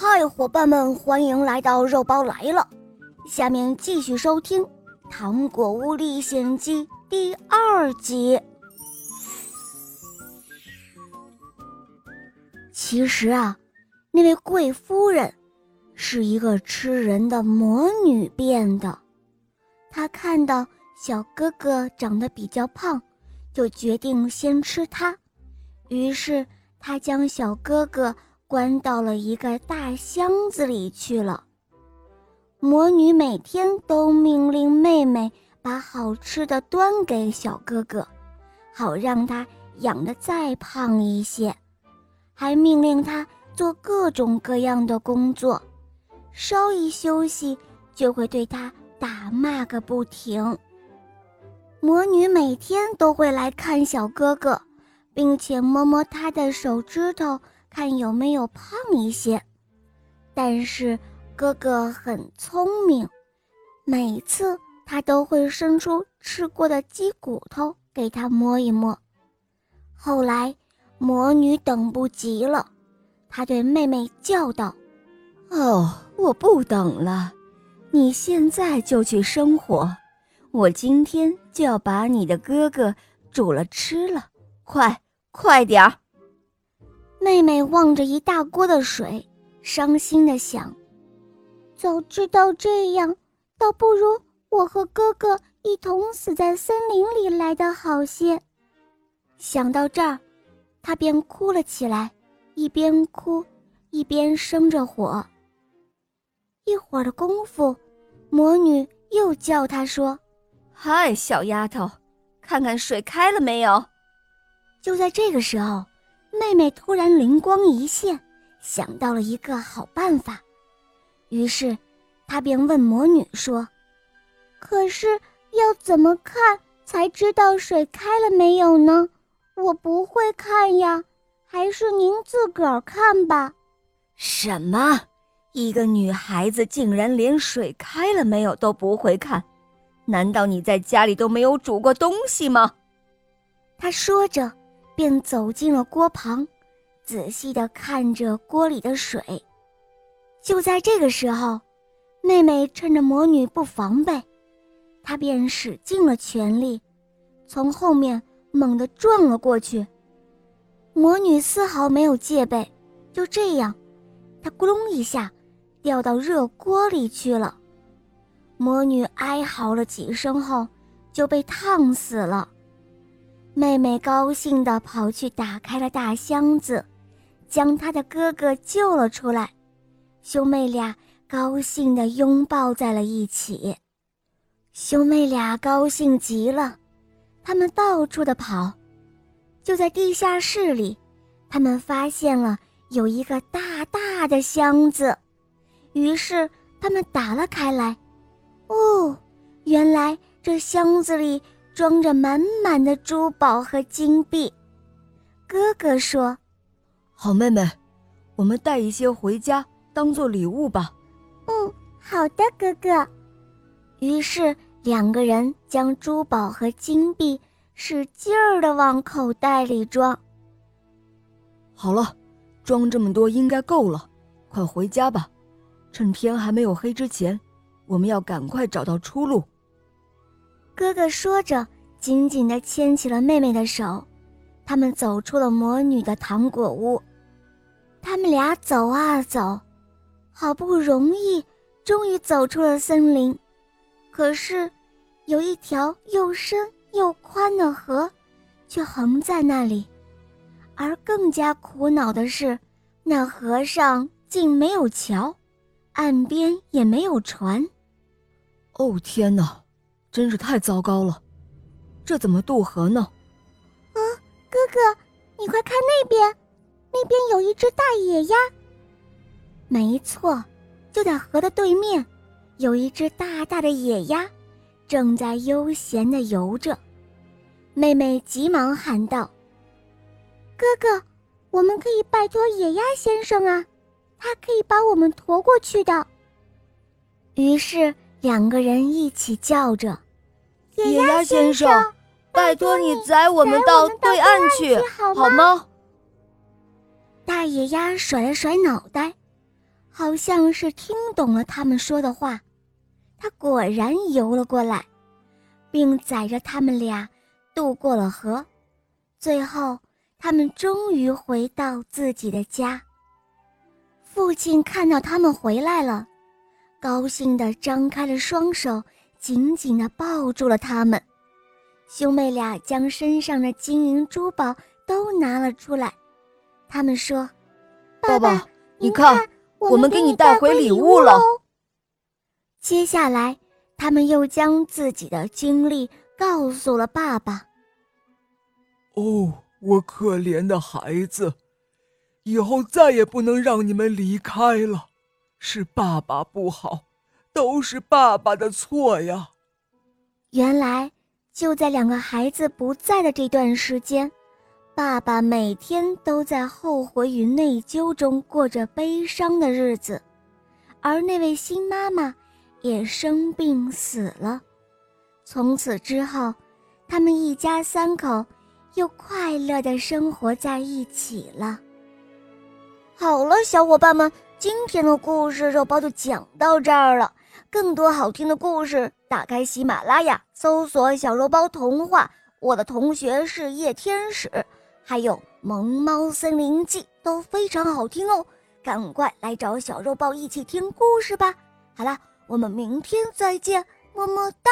嗨，伙伴们，欢迎来到肉包来了。下面继续收听《糖果屋历险记》第二集。其实啊，那位贵夫人是一个吃人的魔女变的。她看到小哥哥长得比较胖，就决定先吃他。于是她将小哥哥。关到了一个大箱子里去了。魔女每天都命令妹妹把好吃的端给小哥哥，好让他养得再胖一些，还命令他做各种各样的工作，稍一休息就会对他打骂个不停。魔女每天都会来看小哥哥，并且摸摸他的手指头。看有没有胖一些，但是哥哥很聪明，每次他都会伸出吃过的鸡骨头给他摸一摸。后来魔女等不及了，她对妹妹叫道：“哦，我不等了，你现在就去生火，我今天就要把你的哥哥煮了吃了，快快点儿！”妹妹望着一大锅的水，伤心的想：“早知道这样，倒不如我和哥哥一同死在森林里来的好些。”想到这儿，她便哭了起来，一边哭一边生着火。一会儿的功夫，魔女又叫她说：“嗨，小丫头，看看水开了没有？”就在这个时候。妹妹突然灵光一现，想到了一个好办法，于是她便问魔女说：“可是要怎么看才知道水开了没有呢？我不会看呀，还是您自个儿看吧。”什么？一个女孩子竟然连水开了没有都不会看？难道你在家里都没有煮过东西吗？她说着。便走进了锅旁，仔细地看着锅里的水。就在这个时候，妹妹趁着魔女不防备，她便使尽了全力，从后面猛地撞了过去。魔女丝毫没有戒备，就这样，她咕隆一下掉到热锅里去了。魔女哀嚎了几声后，就被烫死了。妹妹高兴地跑去打开了大箱子，将她的哥哥救了出来。兄妹俩高兴地拥抱在了一起。兄妹俩高兴极了，他们到处的跑。就在地下室里，他们发现了有一个大大的箱子，于是他们打了开来。哦，原来这箱子里……装着满满的珠宝和金币，哥哥说：“好妹妹，我们带一些回家当做礼物吧。”“嗯，好的，哥哥。”于是两个人将珠宝和金币使劲儿的往口袋里装。好了，装这么多应该够了，快回家吧。趁天还没有黑之前，我们要赶快找到出路。哥哥说着，紧紧地牵起了妹妹的手，他们走出了魔女的糖果屋。他们俩走啊走，好不容易，终于走出了森林。可是，有一条又深又宽的河，却横在那里。而更加苦恼的是，那河上竟没有桥，岸边也没有船。哦，天哪！真是太糟糕了，这怎么渡河呢？啊，哥哥，你快看那边，那边有一只大野鸭。没错，就在河的对面，有一只大大的野鸭，正在悠闲的游着。妹妹急忙喊道：“哥哥，我们可以拜托野鸭先生啊，他可以把我们驮过去的。”于是两个人一起叫着。野鸭先生，拜托你载我们到对岸去好吗？大野鸭甩了甩脑袋，好像是听懂了他们说的话，他果然游了过来，并载着他们俩渡过了河。最后，他们终于回到自己的家。父亲看到他们回来了，高兴地张开了双手，紧紧地抱住了他们。兄妹俩将身上的金银珠宝都拿了出来，他们说：“爸爸，你看，我们给你带回礼物了。”接下来，他们又将自己的经历告诉了爸爸。哦，我可怜的孩子，以后再也不能让你们离开了，是爸爸不好，都是爸爸的错呀。原来。就在两个孩子不在的这段时间，爸爸每天都在后悔与内疚中过着悲伤的日子，而那位新妈妈也生病死了。从此之后，他们一家三口又快乐的生活在一起了。好了，小伙伴们，今天的故事肉包就讲到这儿了。更多好听的故事，打开喜马拉雅，搜索“小肉包童话”。我的同学是夜天使，还有《萌猫森林记》都非常好听哦，赶快来找小肉包一起听故事吧。好了，我们明天再见，么么哒。